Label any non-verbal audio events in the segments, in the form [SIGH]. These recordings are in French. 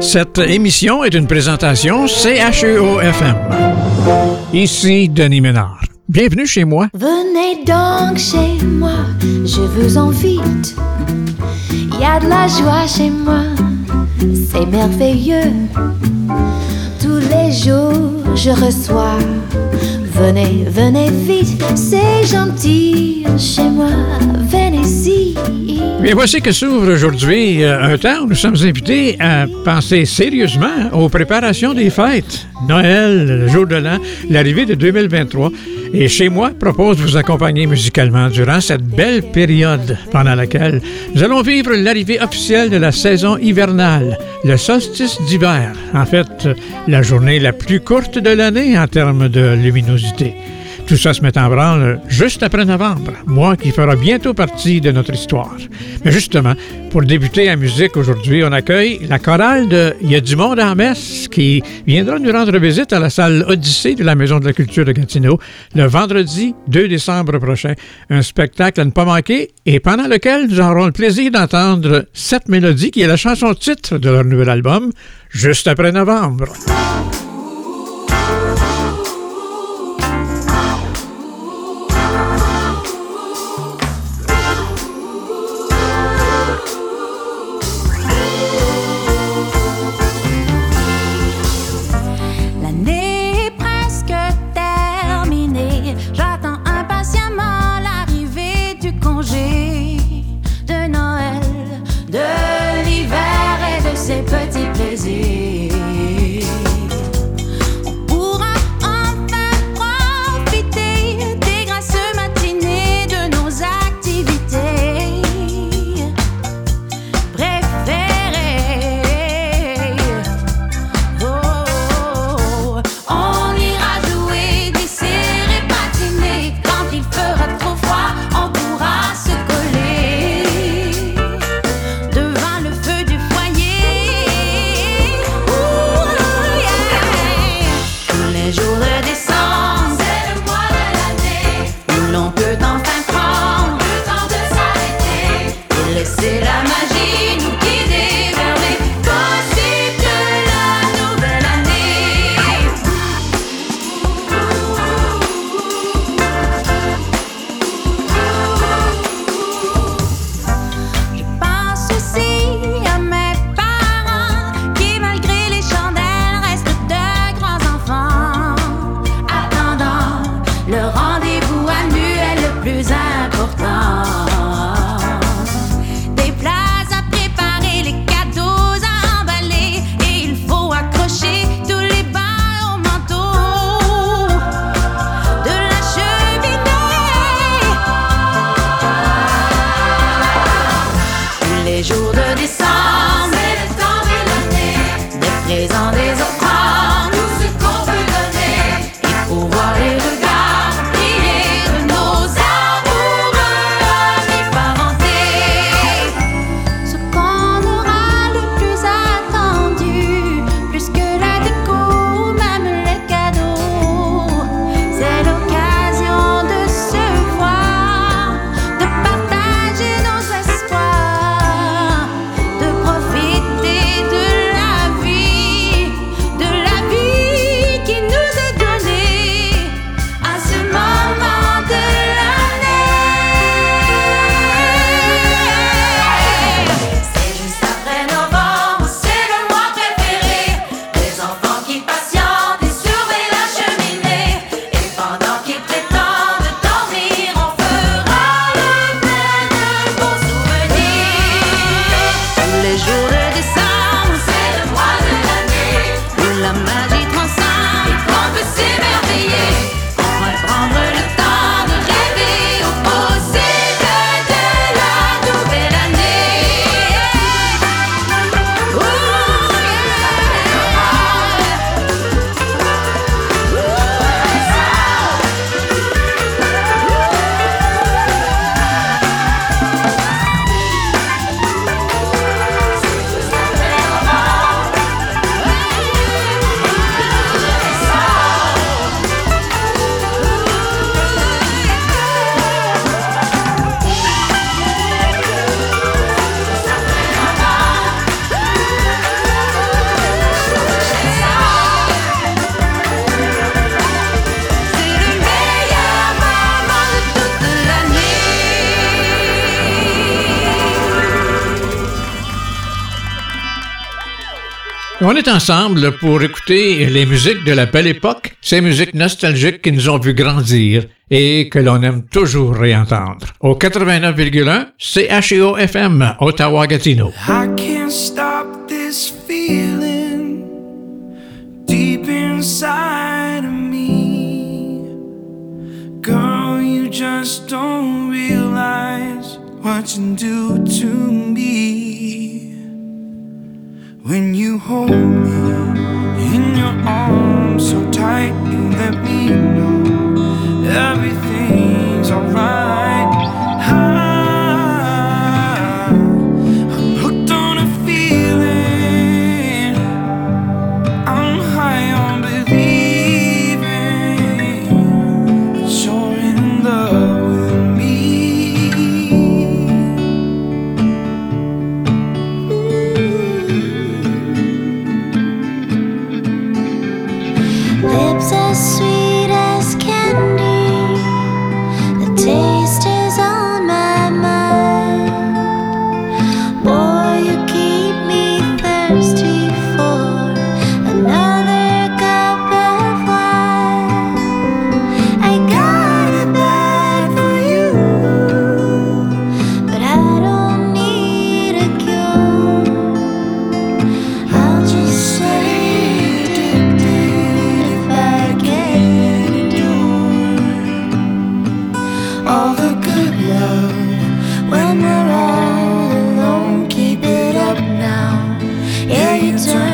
Cette émission est une présentation CHEO-FM. Ici Denis Ménard. Bienvenue chez moi. Venez donc chez moi, je vous invite. Il y a de la joie chez moi, c'est merveilleux. Tous les jours, je reçois. Venez, venez vite, c'est gentil chez moi, venez-y. Bien, voici que s'ouvre aujourd'hui euh, un temps où nous sommes invités à penser sérieusement aux préparations des fêtes. Noël, le jour de l'an, l'arrivée de 2023. Et chez moi, propose de vous accompagner musicalement durant cette belle période pendant laquelle nous allons vivre l'arrivée officielle de la saison hivernale, le solstice d'hiver. En fait, la journée la plus courte de l'année en termes de luminosité. Tout ça se met en branle juste après novembre, mois qui fera bientôt partie de notre histoire. Mais justement, pour débuter la musique aujourd'hui, on accueille la chorale de Il y a du monde en messe qui viendra nous rendre visite à la salle Odyssée de la Maison de la Culture de Gatineau le vendredi 2 décembre prochain. Un spectacle à ne pas manquer et pendant lequel nous aurons le plaisir d'entendre cette mélodie qui est la chanson titre de leur nouvel album, juste après novembre. Devant le feu On est ensemble pour écouter les musiques de la belle époque, ces musiques nostalgiques qui nous ont vu grandir et que l'on aime toujours réentendre. Au 89,1, CHEO FM, Ottawa-Gatineau. I can't stop this feeling deep inside me. Girl, you just don't realize what you do to me. When you hold me in your arms so tight, you let me know everything's alright. All the good love when we're all alone. Keep it up now, yeah, you turn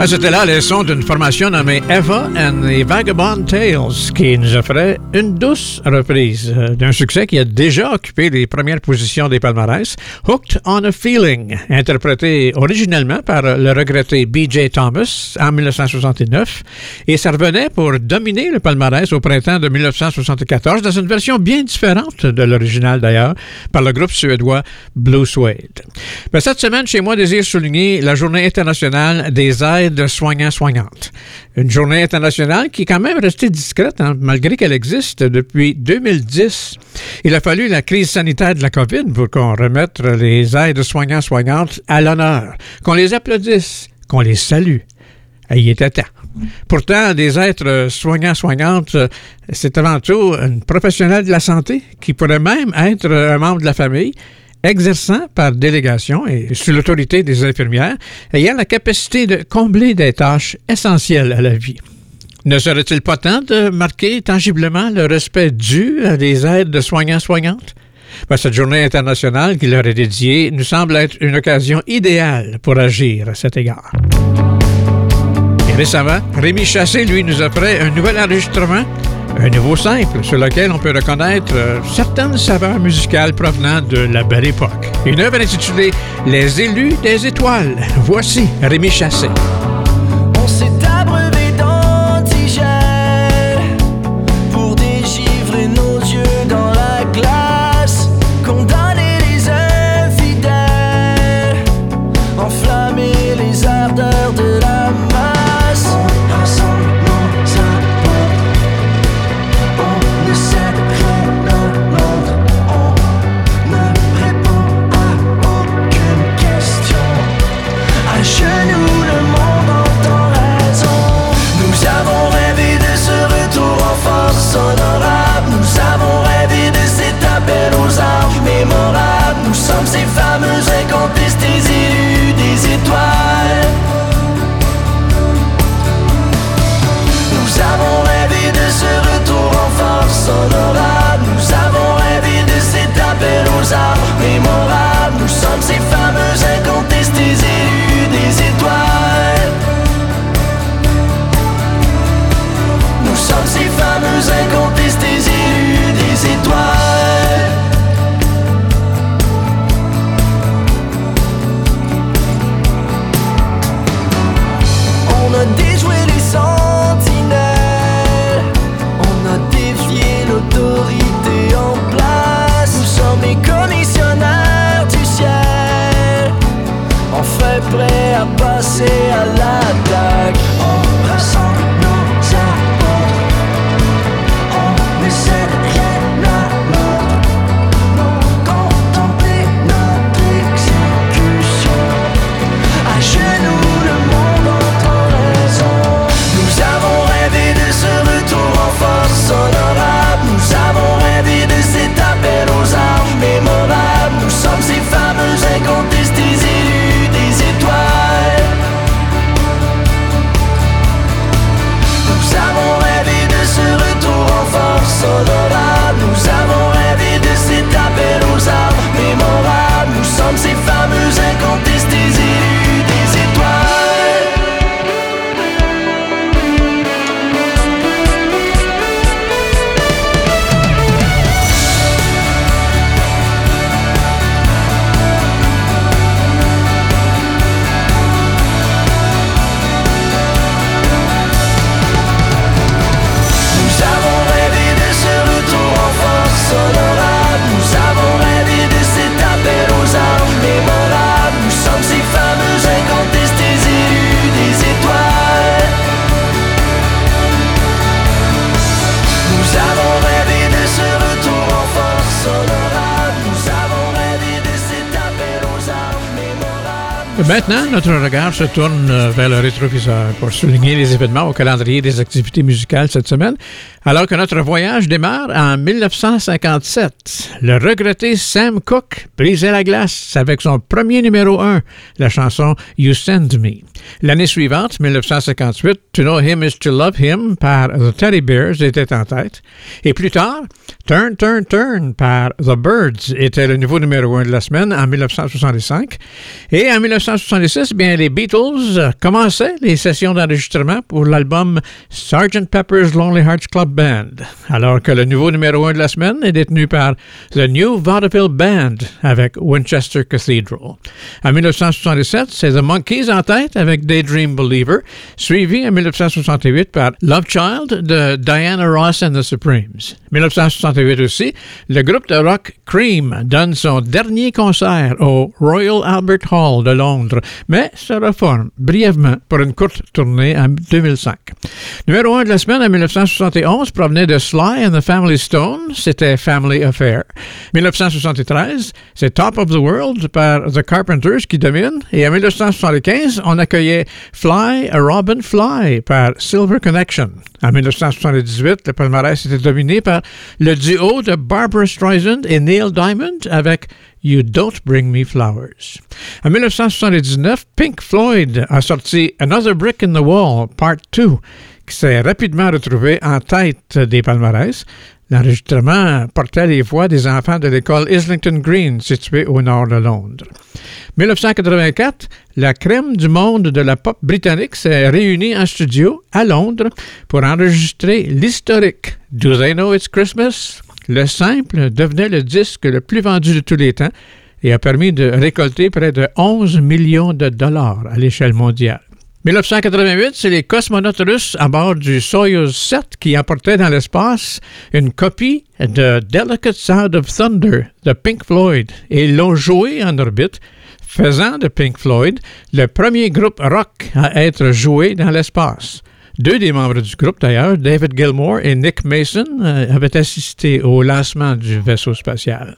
Ah, C'était là les sons d'une formation nommée Eva and the Vagabond Tales qui nous offrait une douce reprise euh, d'un succès qui a déjà occupé les premières positions des palmarès, Hooked on a Feeling, interprété originellement par le regretté B.J. Thomas en 1969, et ça revenait pour dominer le palmarès au printemps de 1974 dans une version bien différente de l'original d'ailleurs, par le groupe suédois Blue Suede. Ben, cette semaine, chez moi, désire souligner la Journée internationale des aides soignants-soignantes. Une journée internationale qui est quand même restée discrète, hein, malgré qu'elle existe depuis 2010. Il a fallu la crise sanitaire de la COVID pour qu'on remette les aides soignants-soignantes à l'honneur, qu'on les applaudisse, qu'on les salue. Il était temps. Pourtant, des êtres soignants-soignantes, c'est avant tout une professionnelle de la santé qui pourrait même être un membre de la famille, exerçant par délégation et sous l'autorité des infirmières, ayant la capacité de combler des tâches essentielles à la vie. Ne serait-il pas temps de marquer tangiblement le respect dû à des aides de soignants-soignantes? Ben, cette journée internationale qui leur est dédiée nous semble être une occasion idéale pour agir à cet égard. Récemment, Rémi Chassé, lui, nous offrait un nouvel enregistrement, un nouveau simple sur lequel on peut reconnaître euh, certaines saveurs musicales provenant de la belle époque. Une œuvre intitulée Les élus des étoiles. Voici Rémi Chassé. Maintenant, notre regard se tourne euh, vers le rétroviseur pour souligner les événements au calendrier des activités musicales cette semaine. Alors que notre voyage démarre en 1957, le regretté Sam Cooke brisait la glace avec son premier numéro 1, la chanson You Send Me. L'année suivante, 1958, To Know Him Is To Love Him par The Teddy Bears était en tête. Et plus tard, Turn, Turn, Turn par The Birds était le nouveau numéro 1 de la semaine en 1965. Et en 1966, bien, les Beatles commençaient les sessions d'enregistrement pour l'album Sgt. Pepper's Lonely Hearts Club Band, alors que le nouveau numéro 1 de la semaine est détenu par The New Vaudeville Band avec Winchester Cathedral. En 1967, c'est The Monkeys en tête avec Daydream Believer, suivi en 1968 par Love Child de Diana Ross and the Supremes. 1968 aussi, le groupe de rock Cream donne son dernier concert au Royal Albert Hall de Londres, mais se reforme brièvement pour une courte tournée en 2005. Numéro 1 de la semaine en 1971 provenait de Sly and the Family Stone, c'était Family Affair. 1973, c'est Top of the World par The Carpenters qui domine, et en 1975, on Fly a Robin Fly par Silver Connection. En 1978, le palmarès était dominé par le duo de Barbara Streisand et Neil Diamond avec You Don't Bring Me Flowers. En 1979, Pink Floyd a sorti Another Brick in the Wall, Part 2, s'est rapidement retrouvé en tête des palmarès. L'enregistrement portait les voix des enfants de l'école Islington Green, située au nord de Londres. 1984, la crème du monde de la pop britannique s'est réunie en studio à Londres pour enregistrer l'historique Do They Know It's Christmas? Le simple devenait le disque le plus vendu de tous les temps et a permis de récolter près de 11 millions de dollars à l'échelle mondiale. 1988, c'est les cosmonautes russes à bord du Soyuz 7 qui emportaient dans l'espace une copie de Delicate Sound of Thunder de Pink Floyd et l'ont joué en orbite, faisant de Pink Floyd le premier groupe rock à être joué dans l'espace. Deux des membres du groupe, d'ailleurs, David Gilmour et Nick Mason, euh, avaient assisté au lancement du vaisseau spatial.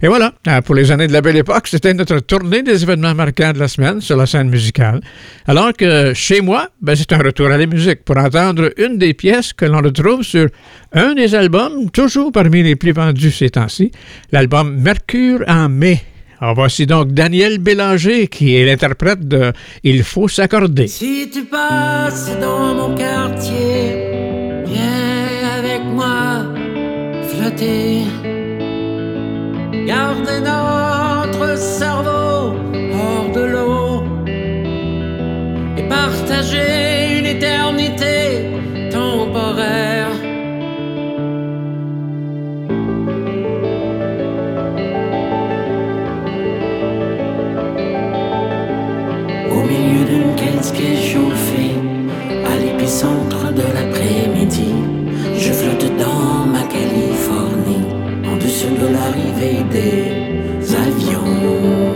Et voilà, euh, pour les années de la belle époque, c'était notre tournée des événements marquants de la semaine sur la scène musicale. Alors que chez moi, ben, c'est un retour à la musique pour entendre une des pièces que l'on retrouve sur un des albums, toujours parmi les plus vendus ces temps-ci, l'album Mercure en mai alors voici donc Daniel Bélanger qui est l'interprète de Il faut s'accorder. Si tu passes dans mon quartier, viens avec moi flotter. Garder notre cerveau hors de l'eau et partager d'une casque chauffée, à l'épicentre de l'après-midi, je flotte dans ma Californie, en dessous de l'arrivée des avions.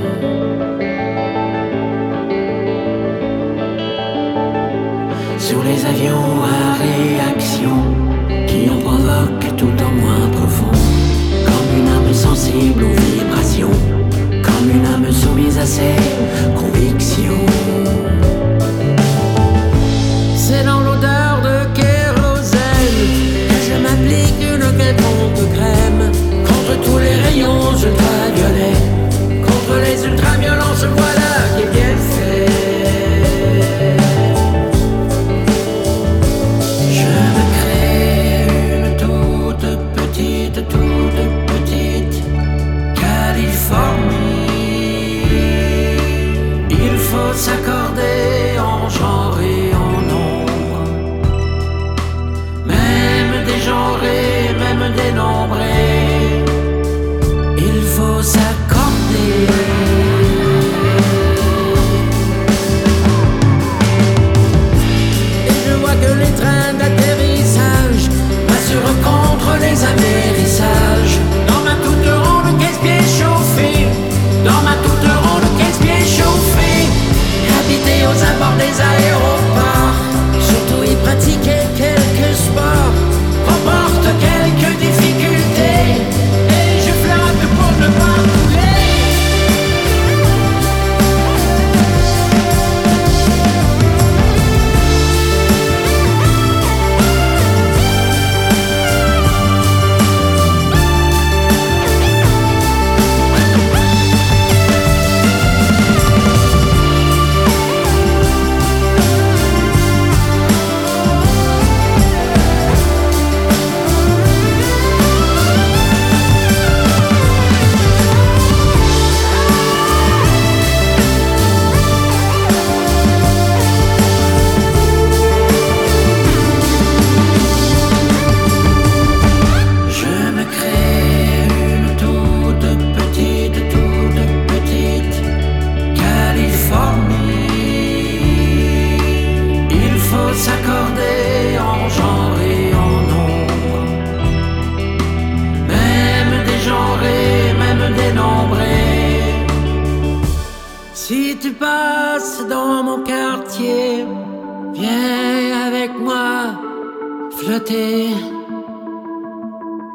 Sur les avions à réaction, qui en provoquent tout en moins profond, comme une âme sensible aux vibrations, comme une âme soumise à ses convictions.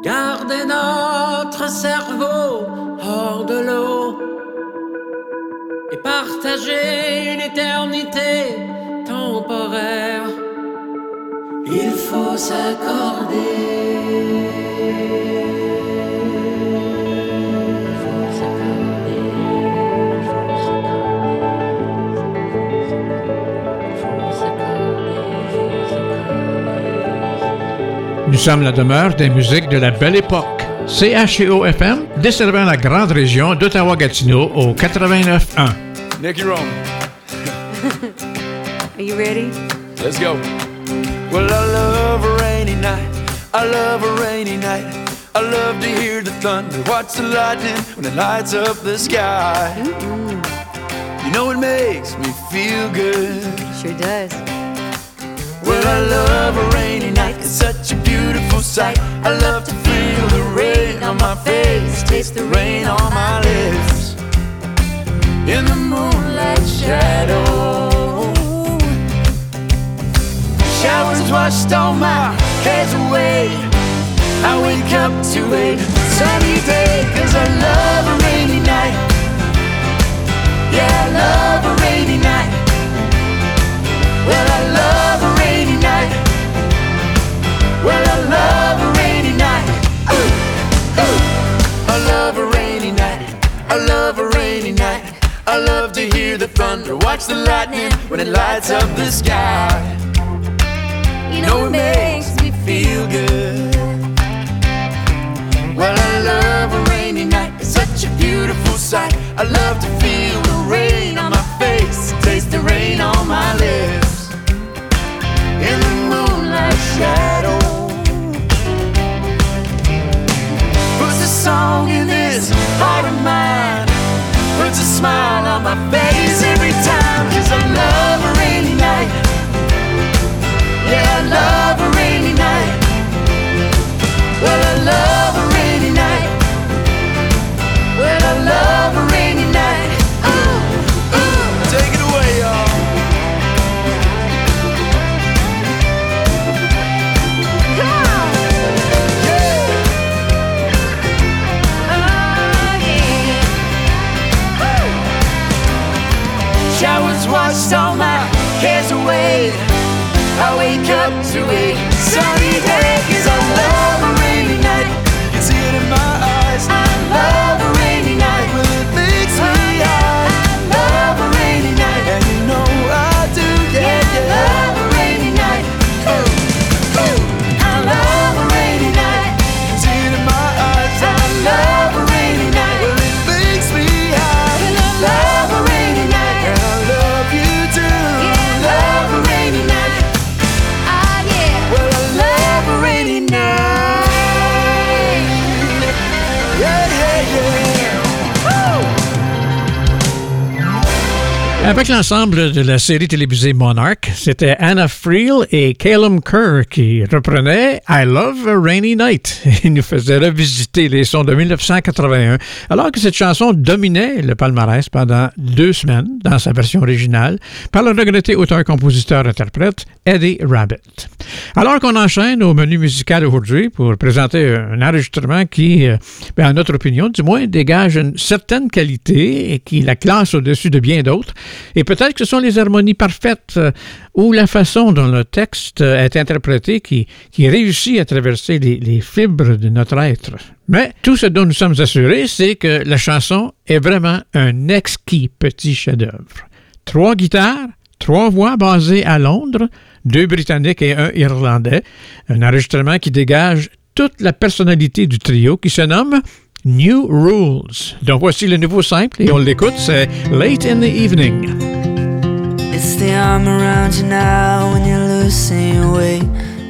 Garder notre cerveau hors de l'eau et partager une éternité temporaire. Il faut Nous sommes la demeure des musiques de la belle époque. CHEO-FM, desservant la grande région d'Ottawa-Gatineau au 89.1. Nicky Rome, Are you ready? let's go. Well, I love a rainy night. I love a rainy night. I love to hear the thunder, watch the lightning when it lights up the sky. You know it makes me feel good. Sure does. Well, I love a rainy night. It's such a beautiful sight. I love to feel the rain on my face, taste the rain on my lips. In the moonlight shadow. Showers washed all my cares away. I wake up to a sunny day, cause I love a rainy night. Yeah, I love a rainy night. The thunder, watch the lightning when it lights up the sky. You know it makes me feel good. Well, I love a rainy night. It's such a beautiful sight. I love to feel the rain on my face, taste the rain on my lips. In the moonlight shadow. Puts a song in this heart of mine. Puts a smile on my face every time. Cause I love a rainy night. Yeah, I love to a sunny day. Avec l'ensemble de la série télévisée Monarch, c'était Anna Friel et Calum Kerr qui reprenaient I Love a Rainy Night [LAUGHS] et nous faisaient revisiter les sons de 1981, alors que cette chanson dominait le palmarès pendant deux semaines dans sa version originale par le regretté auteur-compositeur-interprète Eddie Rabbit. Alors qu'on enchaîne au menu musical aujourd'hui pour présenter un enregistrement qui, euh, ben, en notre opinion, du moins, dégage une certaine qualité et qui la classe au-dessus de bien d'autres. Et peut-être que ce sont les harmonies parfaites euh, ou la façon dont le texte euh, est interprété qui, réussit à traverser les, les fibres de notre être. Mais tout ce dont nous sommes assurés, c'est que la chanson est vraiment un exquis petit chef-d'œuvre. Trois guitares, trois voix basées à Londres, deux Britanniques et un Irlandais, un enregistrement qui dégage toute la personnalité du trio qui se nomme New Rules. Donc voici le nouveau simple et on l'écoute, c'est Late in the Evening. It's the arm around you now when you're losing your way.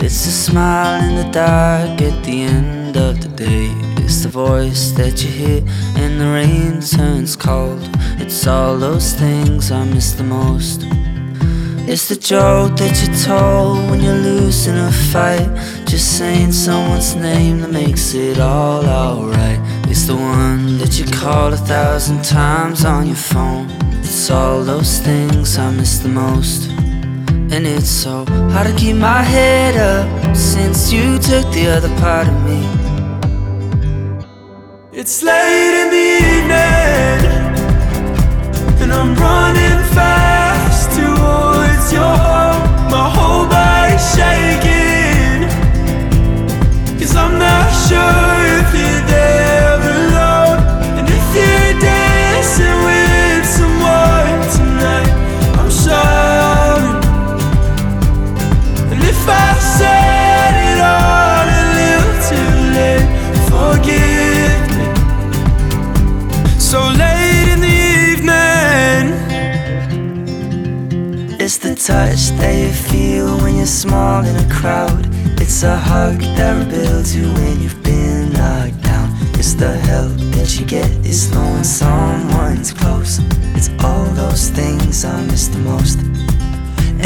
It's the smile in the dark at the end of the day. It's the voice that you hear and the rain turns cold. It's all those things I miss the most. It's the joke that you told when you're losing a fight. Just saying someone's name that makes it all alright. It's the one that you call a thousand times on your phone. It's all those things I miss the most. And it's so hard to keep my head up since you took the other part of me. It's late in the evening, and I'm running fast your home. My whole I'm not sure if you're there touch that you feel when you're small in a crowd. It's a hug that rebuilds you when you've been knocked down. It's the help that you get, it's knowing someone's close. It's all those things I miss the most.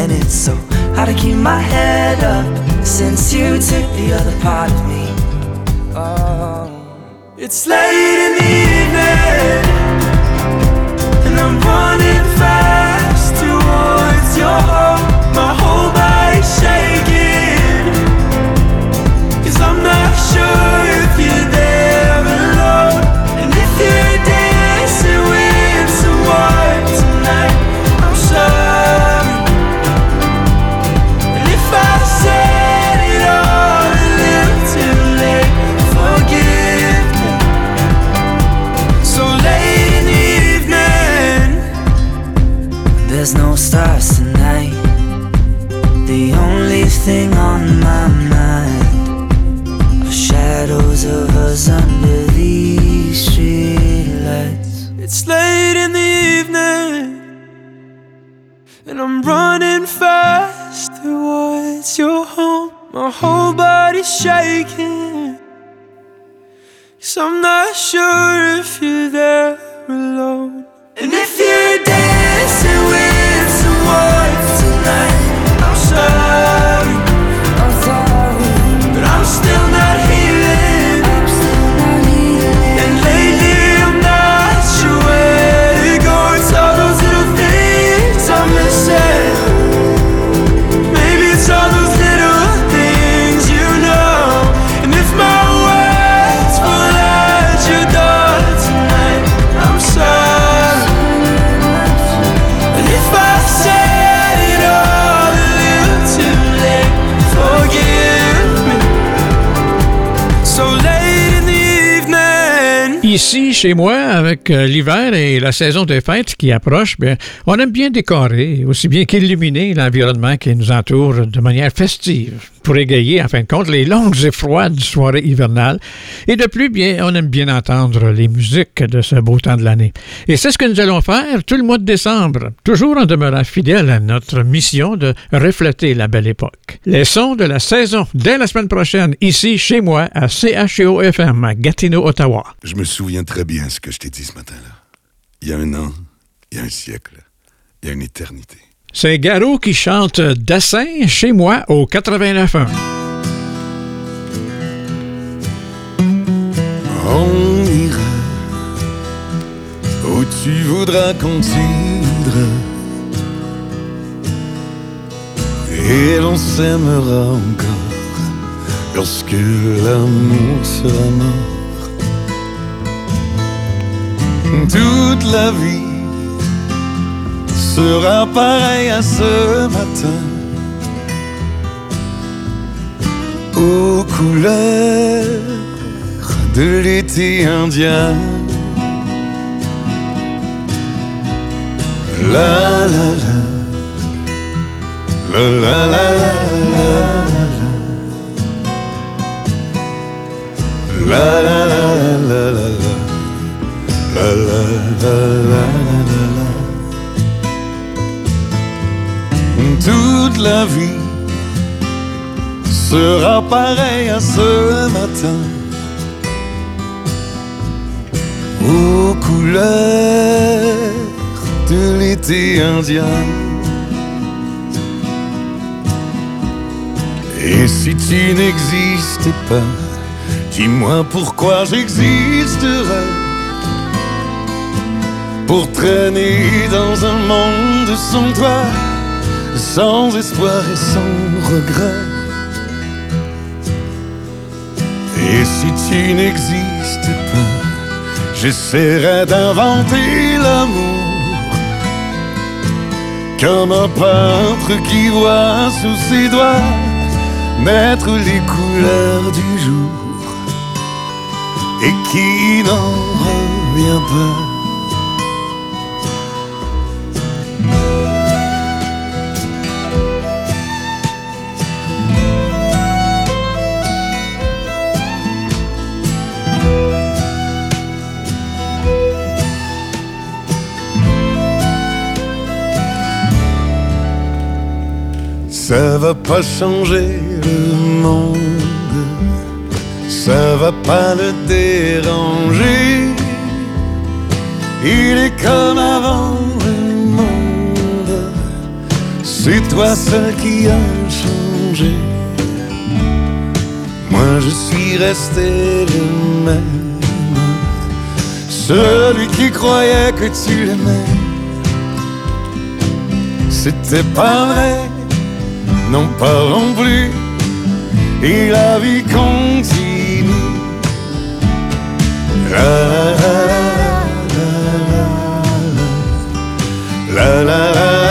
And it's so hard to keep my head up since you took the other part of me. Oh. it's late in the evening, and I'm running fast Oh. Shaking, cause I'm not sure if you're there alone. And if you're dancing with you see Chez moi, avec euh, l'hiver et la saison des fêtes qui approche, bien, on aime bien décorer, aussi bien qu'illuminer l'environnement qui nous entoure de manière festive, pour égayer, en fin de compte, les longues et froides soirées hivernales. Et de plus, bien, on aime bien entendre les musiques de ce beau temps de l'année. Et c'est ce que nous allons faire tout le mois de décembre, toujours en demeurant fidèles à notre mission de refléter la belle époque. Les sons de la saison dès la semaine prochaine, ici, chez moi, à CHEO-FM, à Gatineau, Ottawa. Je me souviens très bien ce que je t'ai dit ce matin-là. Il y a un an, il y a un siècle, il y a une éternité. C'est Garou qui chante Dessin chez moi au 89.1. On ira où tu voudras qu'on. Et l'on s'aimera encore lorsque l'amour sera mort. Toute la vie sera pareille à ce matin. Aux couleurs de l'été indien. La la la. La la la la la la. La la la la la la. La la la la. Toute la vie sera pareille à ce matin. Aux couleurs de l'été indien. Et si tu n'existais pas, dis-moi pourquoi j'existerais. Pour traîner dans un monde sans toi, sans espoir et sans regret. Et si tu n'existes pas, j'essaierai d'inventer l'amour. Comme un peintre qui voit sous ses doigts naître les couleurs du jour et qui n'en revient pas. Ça va pas changer le monde, ça va pas le déranger. Il est comme avant le monde, c'est toi seul qui a changé. Moi je suis resté le même, celui qui croyait que tu l'aimais. C'était pas vrai n'en parlons plus et la vie continue. La la la la la la la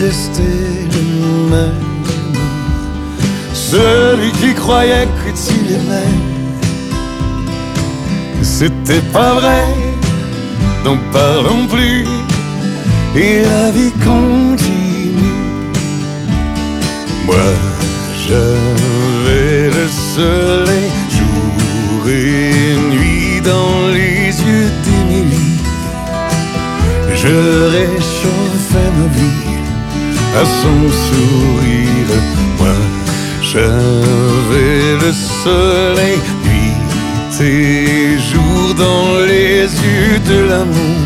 resté le même celui qui croyait que tu l'aimais. C'était pas vrai, n'en parlons plus, et la vie continue. Moi, j'avais le soleil jour et nuit dans les yeux d'Émilie. Je réchauffais ma vie à son sourire. Moi, j'avais le soleil, nuit et jour dans les yeux de l'amour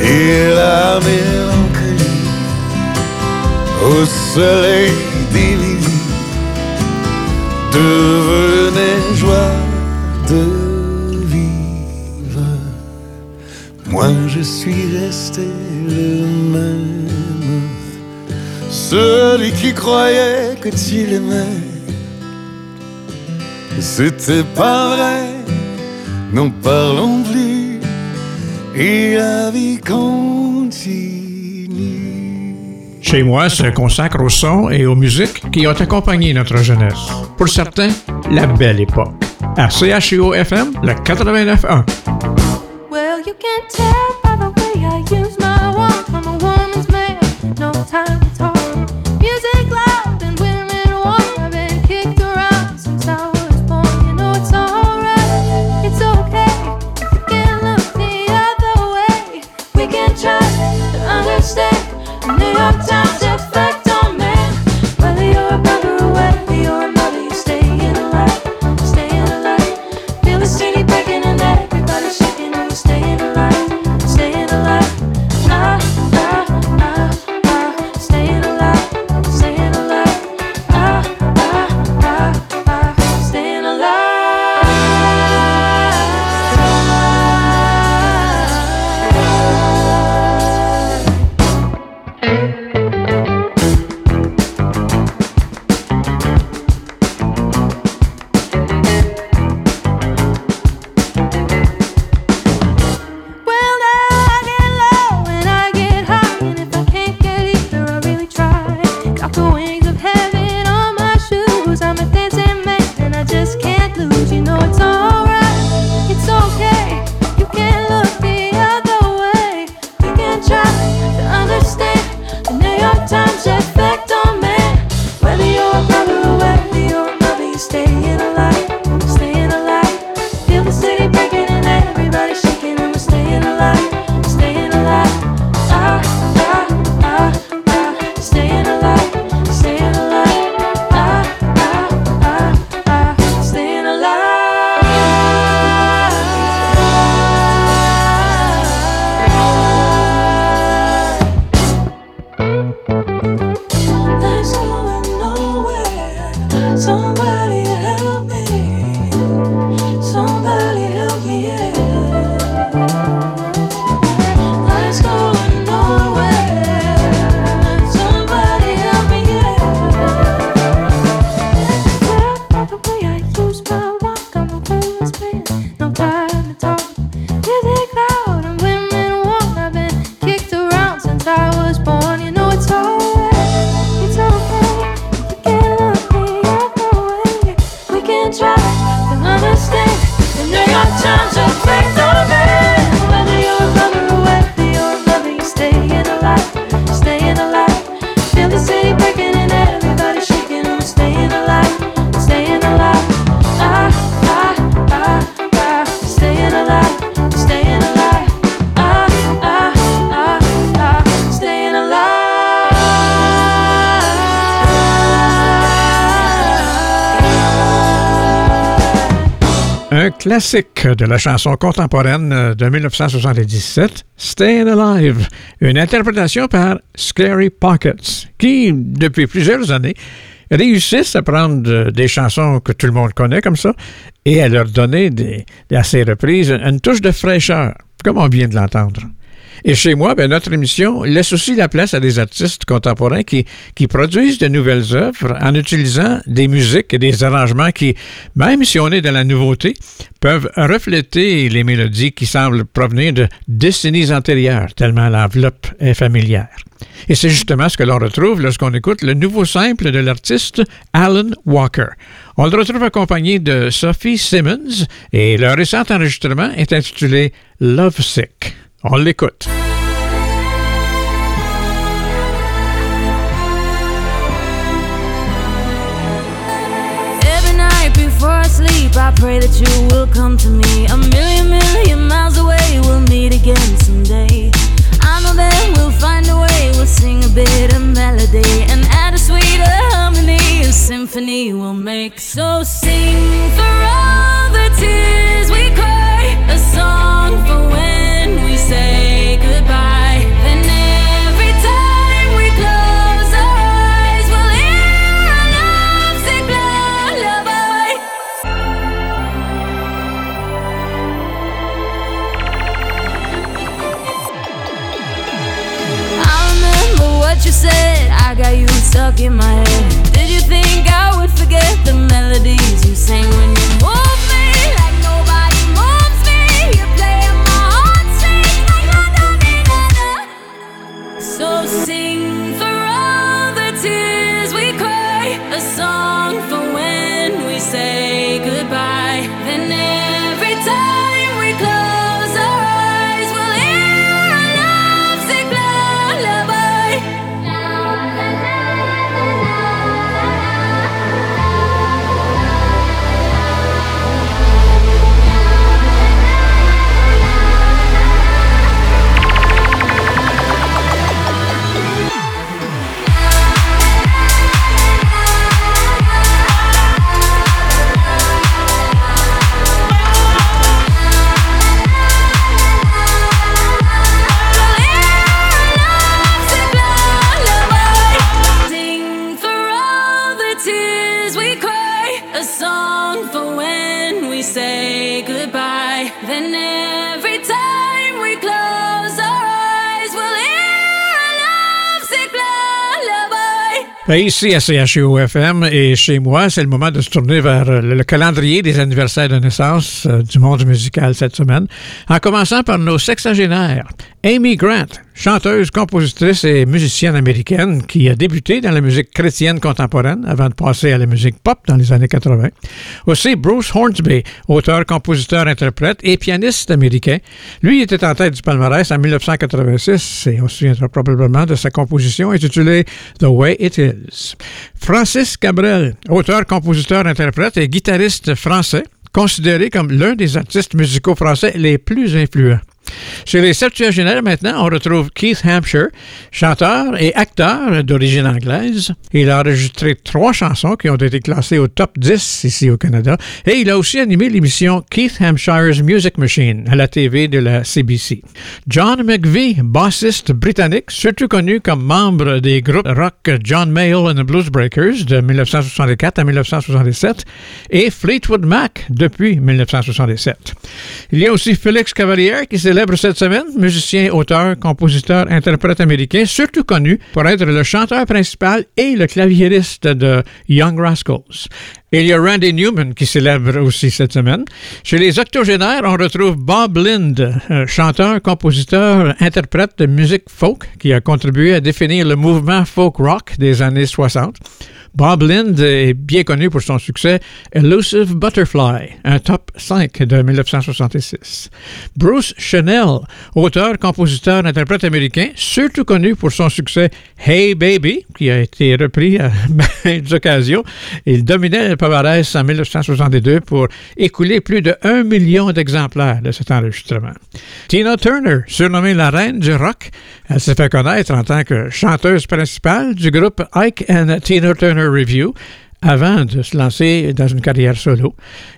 et la mélancolie au soleil d'Émilie devenait joie de vivre. Moi je suis resté le même. Celui qui croyait que tu l'aimais, c'était pas vrai, n'en parlons plus, et la vie continue. Chez moi se consacre au son et aux musiques qui ont accompagné notre jeunesse. Pour certains, la belle époque. À CHIO FM, le 89.1. Well, you can tell classique de la chanson contemporaine de 1977, Staying Alive, une interprétation par Scary Pockets, qui, depuis plusieurs années, réussissent à prendre des chansons que tout le monde connaît comme ça et à leur donner des, à ces reprises une touche de fraîcheur, comme on vient de l'entendre. Et chez moi, ben, notre émission laisse aussi la place à des artistes contemporains qui, produisent de nouvelles œuvres en utilisant des musiques et des arrangements qui, même si on est dans la nouveauté, peuvent refléter les mélodies qui semblent provenir de décennies antérieures, tellement l'enveloppe est familière. Et c'est justement ce que l'on retrouve lorsqu'on écoute le nouveau simple de l'artiste Alan Walker. On le retrouve accompagné de Sophie Simmons et leur récent enregistrement est intitulé Love Sick. On l'écoute. Every night before I sleep, I pray that you will come to me. A million, million miles away, we'll meet again someday. I know that we'll find a way, we'll sing a bit of melody and add a sweeter harmony. A symphony we'll make. So sing for all the tears we cry, a song for you said. I got you stuck in my head. Did you think I would forget the melodies you sang when ici à CHUFM et chez moi, c'est le moment de se tourner vers euh, le, le calendrier des anniversaires de naissance euh, du monde musical cette semaine, en commençant par nos sexagénaires. Amy Grant, chanteuse, compositrice et musicienne américaine qui a débuté dans la musique chrétienne contemporaine avant de passer à la musique pop dans les années 80. Aussi Bruce Hornsby, auteur, compositeur, interprète et pianiste américain. Lui était en tête du palmarès en 1986 et on se souviendra probablement de sa composition intitulée The Way It Is. Francis Cabrel, auteur, compositeur, interprète et guitariste français, considéré comme l'un des artistes musicaux français les plus influents. Chez les septuagénaires, maintenant, on retrouve Keith Hampshire, chanteur et acteur d'origine anglaise. Il a enregistré trois chansons qui ont été classées au top 10 ici au Canada et il a aussi animé l'émission Keith Hampshire's Music Machine à la TV de la CBC. John McVie, bassiste britannique, surtout connu comme membre des groupes rock John Mayall and the Bluesbreakers de 1964 à 1967 et Fleetwood Mac depuis 1967. Il y a aussi Félix Cavalier qui célèbre cette semaine, musicien, auteur, compositeur, interprète américain, surtout connu pour être le chanteur principal et le claviériste de Young Rascals. Il y a Randy Newman qui célèbre aussi cette semaine. Chez les octogénaires, on retrouve Bob Lind, chanteur, compositeur, interprète de musique folk qui a contribué à définir le mouvement folk rock des années 60. Bob Lind est bien connu pour son succès Elusive Butterfly, un top 5 de 1966. Bruce Chanel, auteur, compositeur, interprète américain, surtout connu pour son succès Hey Baby, qui a été repris à [LAUGHS] maintes occasions. Il dominait palmarès en 1962 pour écouler plus de 1 million d'exemplaires de cet enregistrement. Tina Turner, surnommée la reine du rock, elle s'est fait connaître en tant que chanteuse principale du groupe Ike and Tina Turner Review avant de se lancer dans une carrière solo.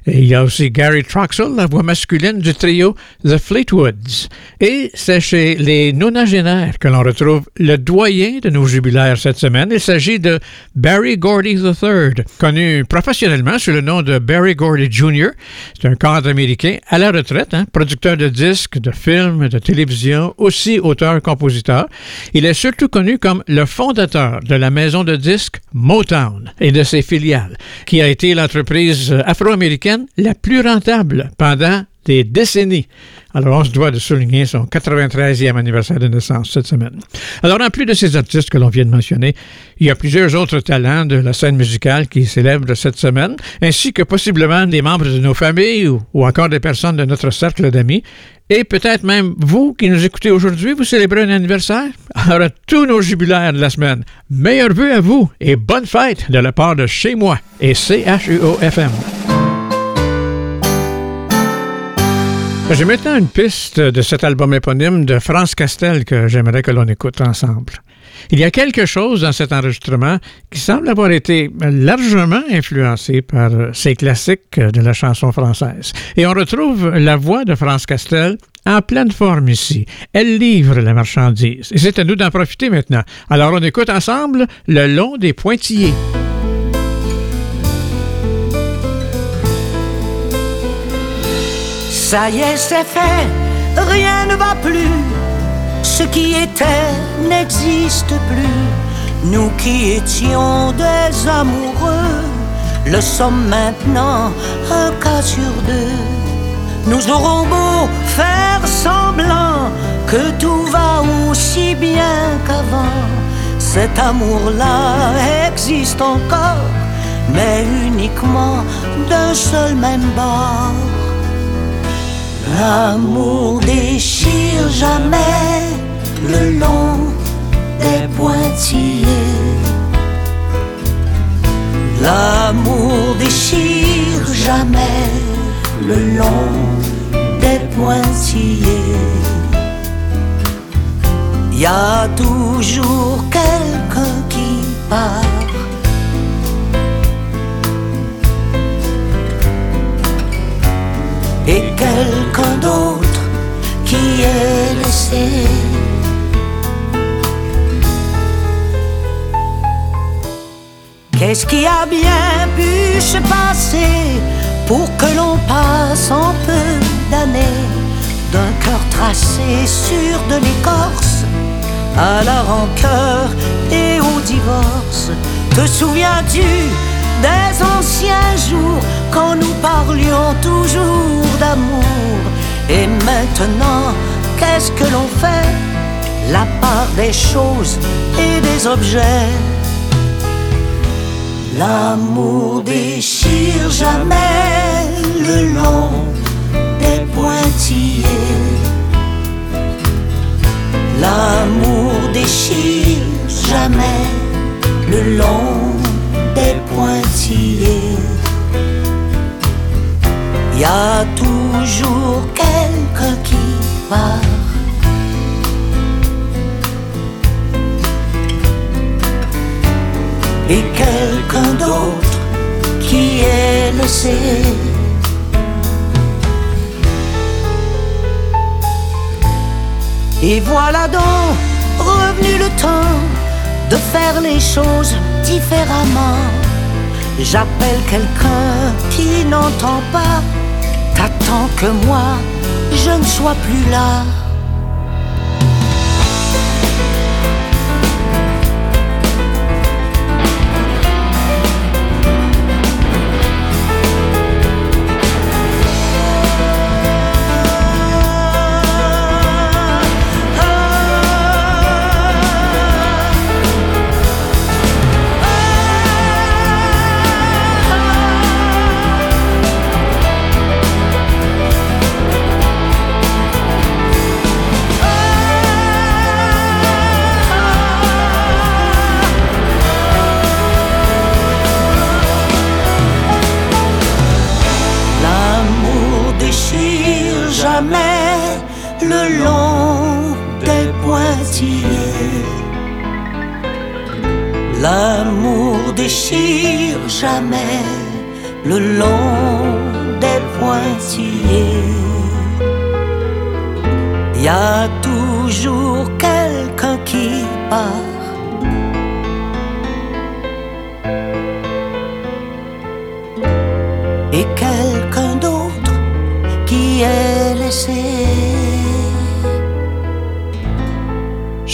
Il y a aussi Gary Troxell, la voix masculine du trio The Fleetwoods. Et c'est chez les nonagénaires que l'on retrouve le doyen de nos jubilaires cette semaine. Il s'agit de Barry Gordy III, connu professionnellement sous le nom de Barry Gordy Jr. C'est un cadre américain à la retraite, hein, producteur de disques, de films, de télévision, aussi auteur-compositeur. Il est surtout connu comme le fondateur de la maison de disques Motown et de ses qui a été l'entreprise afro-américaine la plus rentable pendant des décennies. Alors, on se doit de souligner son 93e anniversaire de naissance cette semaine. Alors, en plus de ces artistes que l'on vient de mentionner, il y a plusieurs autres talents de la scène musicale qui célèbrent cette semaine, ainsi que possiblement des membres de nos familles ou encore des personnes de notre cercle d'amis. Et peut-être même vous qui nous écoutez aujourd'hui, vous célébrez un anniversaire? Alors, à tous nos jubilaires de la semaine, meilleurs vœux à vous et bonne fête de la part de Chez moi et CHUO-FM. J'ai maintenant une piste de cet album éponyme de France Castel que j'aimerais que l'on écoute ensemble. Il y a quelque chose dans cet enregistrement qui semble avoir été largement influencé par ces classiques de la chanson française. Et on retrouve la voix de France Castel en pleine forme ici. Elle livre la marchandise. Et c'est à nous d'en profiter maintenant. Alors on écoute ensemble Le long des pointillés. Ça y est, c'est fait, rien ne va plus. Ce qui était n'existe plus. Nous qui étions des amoureux, le sommes maintenant un cas sur deux. Nous aurons beau faire semblant que tout va aussi bien qu'avant. Cet amour-là existe encore, mais uniquement d'un seul même bord. L'amour déchire jamais le long des pointillés. L'amour déchire jamais le long des pointillés. Y a toujours quelqu'un qui part. Et quelqu'un d'autre qui est laissé. Qu'est-ce qui a bien pu se passer pour que l'on passe en peu d'années d'un cœur tracé sur de l'écorce à la rancœur et au divorce? Te souviens-tu des anciens jours quand nous parlions toujours d'amour. Et maintenant, qu'est-ce que l'on fait? La part des choses et des objets. L'amour déchire jamais le long des pointillés. L'amour déchire jamais le long des pointillés. Y a toujours quelqu'un qui part. et quelqu'un d'autre qui est laissé. Et voilà donc revenu le temps de faire les choses différemment. J'appelle quelqu'un qui n'entend pas, t'attends que moi je ne sois plus là. Jamais le long des pointillés. Il y a toujours quelqu'un qui part.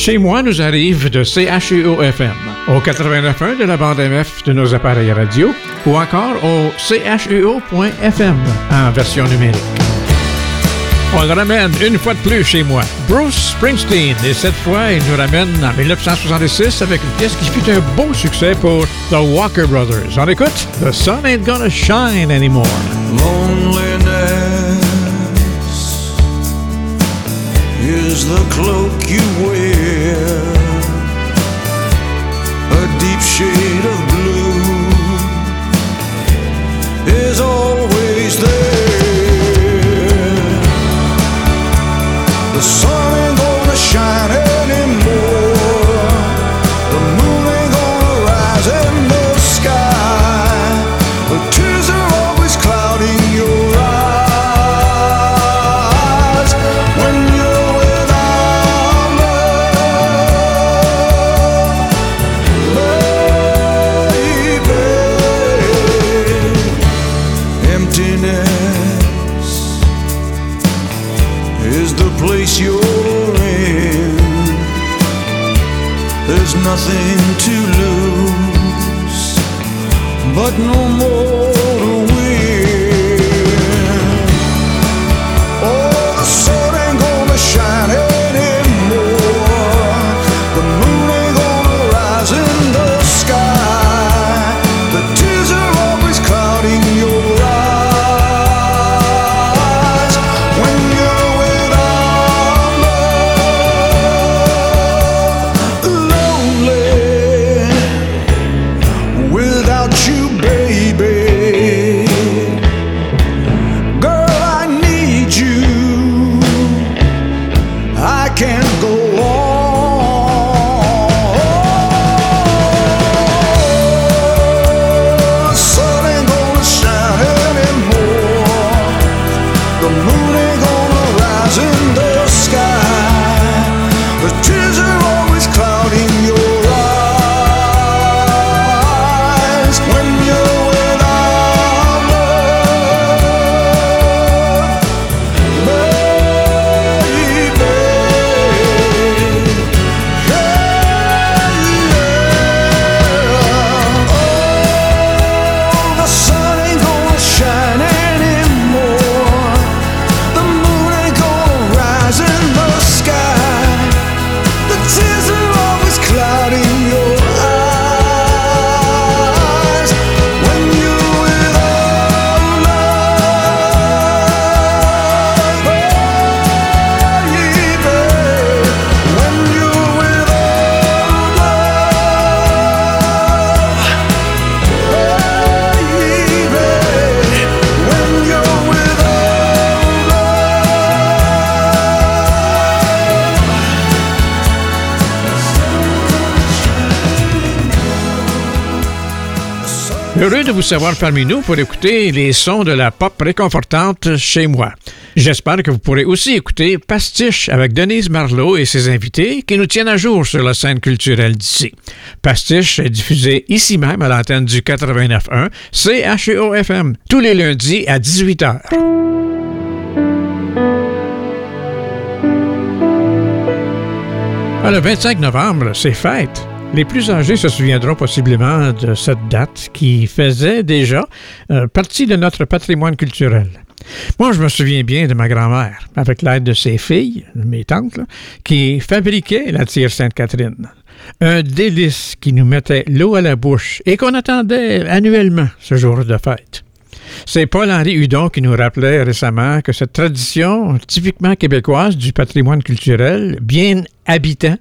Chez moi nous arrive de CHUO-FM, au 89.1 de la bande MF de nos appareils radio, ou encore au chuo.fm en version numérique. On le ramène une fois de plus chez moi. Bruce Springsteen, et cette fois, il nous ramène en 1966 avec une pièce qui fut un beau succès pour The Walker Brothers. On écoute The Sun Ain't Gonna Shine Anymore. Loneliness is the cloak you wear, a deep shade of blue is always there. The sun ain't gonna shine de vous savoir parmi nous pour écouter les sons de la pop réconfortante chez moi. J'espère que vous pourrez aussi écouter Pastiche avec Denise Marlowe et ses invités qui nous tiennent à jour sur la scène culturelle d'ici. Pastiche est diffusé ici même à l'antenne du 89.1 CHEO-FM tous les lundis à 18h. Ah, le 25 novembre, c'est fête. Les plus âgés se souviendront possiblement de cette date qui faisait déjà euh, partie de notre patrimoine culturel. Moi, je me souviens bien de ma grand-mère, avec l'aide de ses filles, mes tantes, qui fabriquaient la tire Sainte-Catherine. Un délice qui nous mettait l'eau à la bouche et qu'on attendait annuellement ce jour de fête. C'est Paul-Henri Hudon qui nous rappelait récemment que cette tradition typiquement québécoise du patrimoine culturel, bien habitant,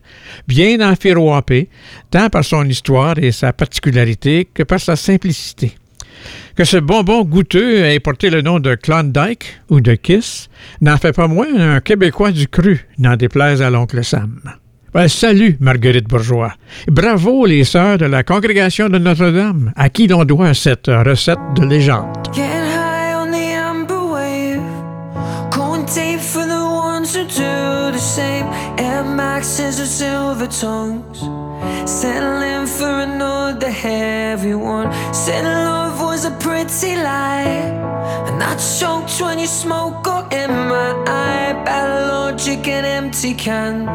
bien enfiroapé, tant par son histoire et sa particularité que par sa simplicité. Que ce bonbon goûteux ait porté le nom de Klondike ou de Kiss n'en fait pas moins un Québécois du cru, n'en déplaise à l'oncle Sam. Ben, salut, Marguerite Bourgeois. Bravo les sœurs de la congrégation de Notre-Dame, à qui l'on doit cette recette de légende. Was a pretty lie. And I choked when you smoke got in my eye. Bad logic and empty cans.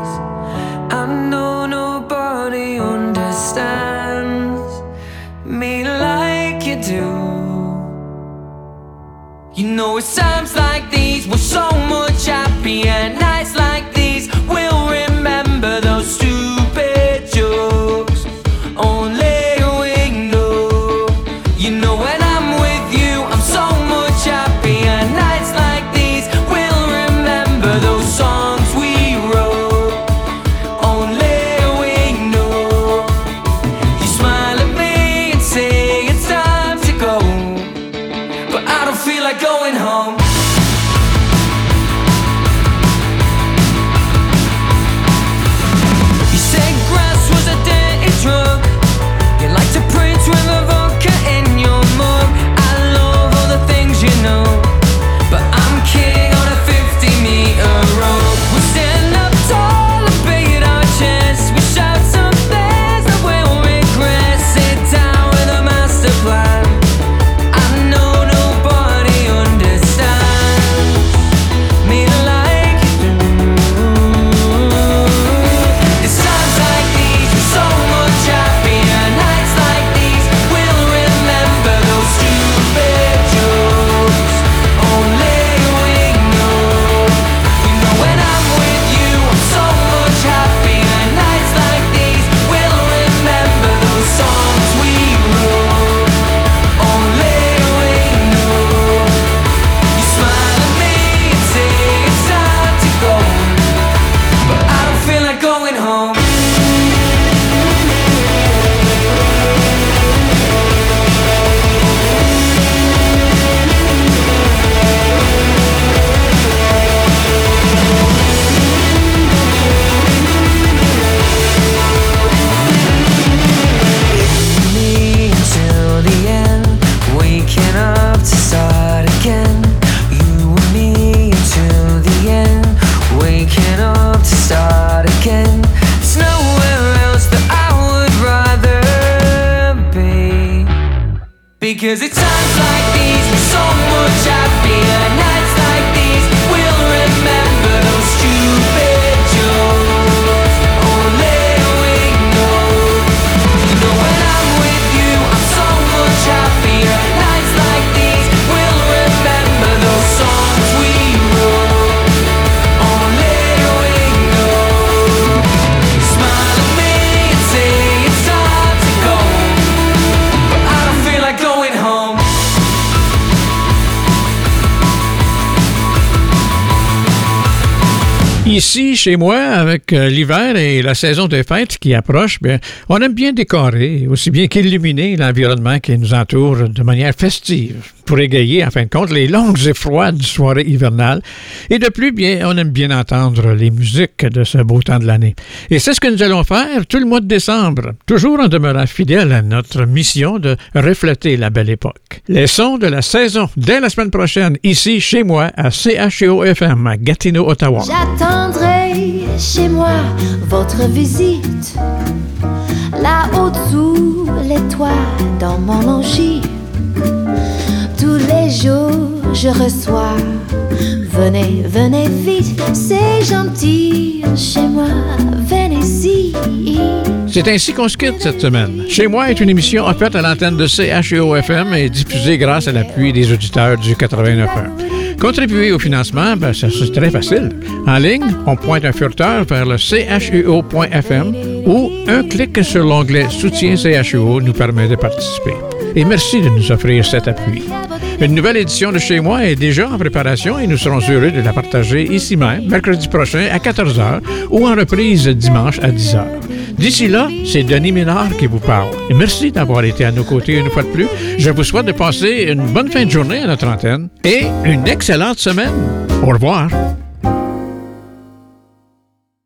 I know nobody understands me like you do. You know it's times like these we're so much happier. Nights like Ici, chez moi, avec euh, l'hiver et la saison des fêtes qui approche, bien, on aime bien décorer, aussi bien qu'illuminer l'environnement qui nous entoure de manière festive, pour égayer, en fin de compte, les longues et froides soirées hivernales. Et de plus, bien, on aime bien entendre les musiques de ce beau temps de l'année. Et c'est ce que nous allons faire tout le mois de décembre, toujours en demeurant fidèles à notre mission de refléter la belle époque. Les sons de la saison dès la semaine prochaine, ici, chez moi, à CHEO-FM, à Gatineau, Ottawa. J'attendrai chez moi votre visite. Là-haut sous les toits, dans mon les jours, je reçois. Venez, venez vite, c'est gentil. Chez moi, venez-y. C'est ainsi qu'on se quitte cette semaine. Chez moi est une émission offerte à l'antenne de CHEO-FM et diffusée grâce à l'appui des auditeurs du 89.1. Contribuer au financement, ben, ça, c'est très facile. En ligne, on pointe un furteur vers le cheo.fm ou un clic sur l'onglet Soutien CHEO nous permet de participer. Et merci de nous offrir cet appui. Une nouvelle édition de Chez moi est déjà en préparation et nous serons heureux de la partager ici même, mercredi prochain à 14h ou en reprise dimanche à 10h. D'ici là, c'est Denis Ménard qui vous parle. Merci d'avoir été à nos côtés une fois de plus. Je vous souhaite de passer une bonne fin de journée à notre antenne et une excellente semaine. Au revoir.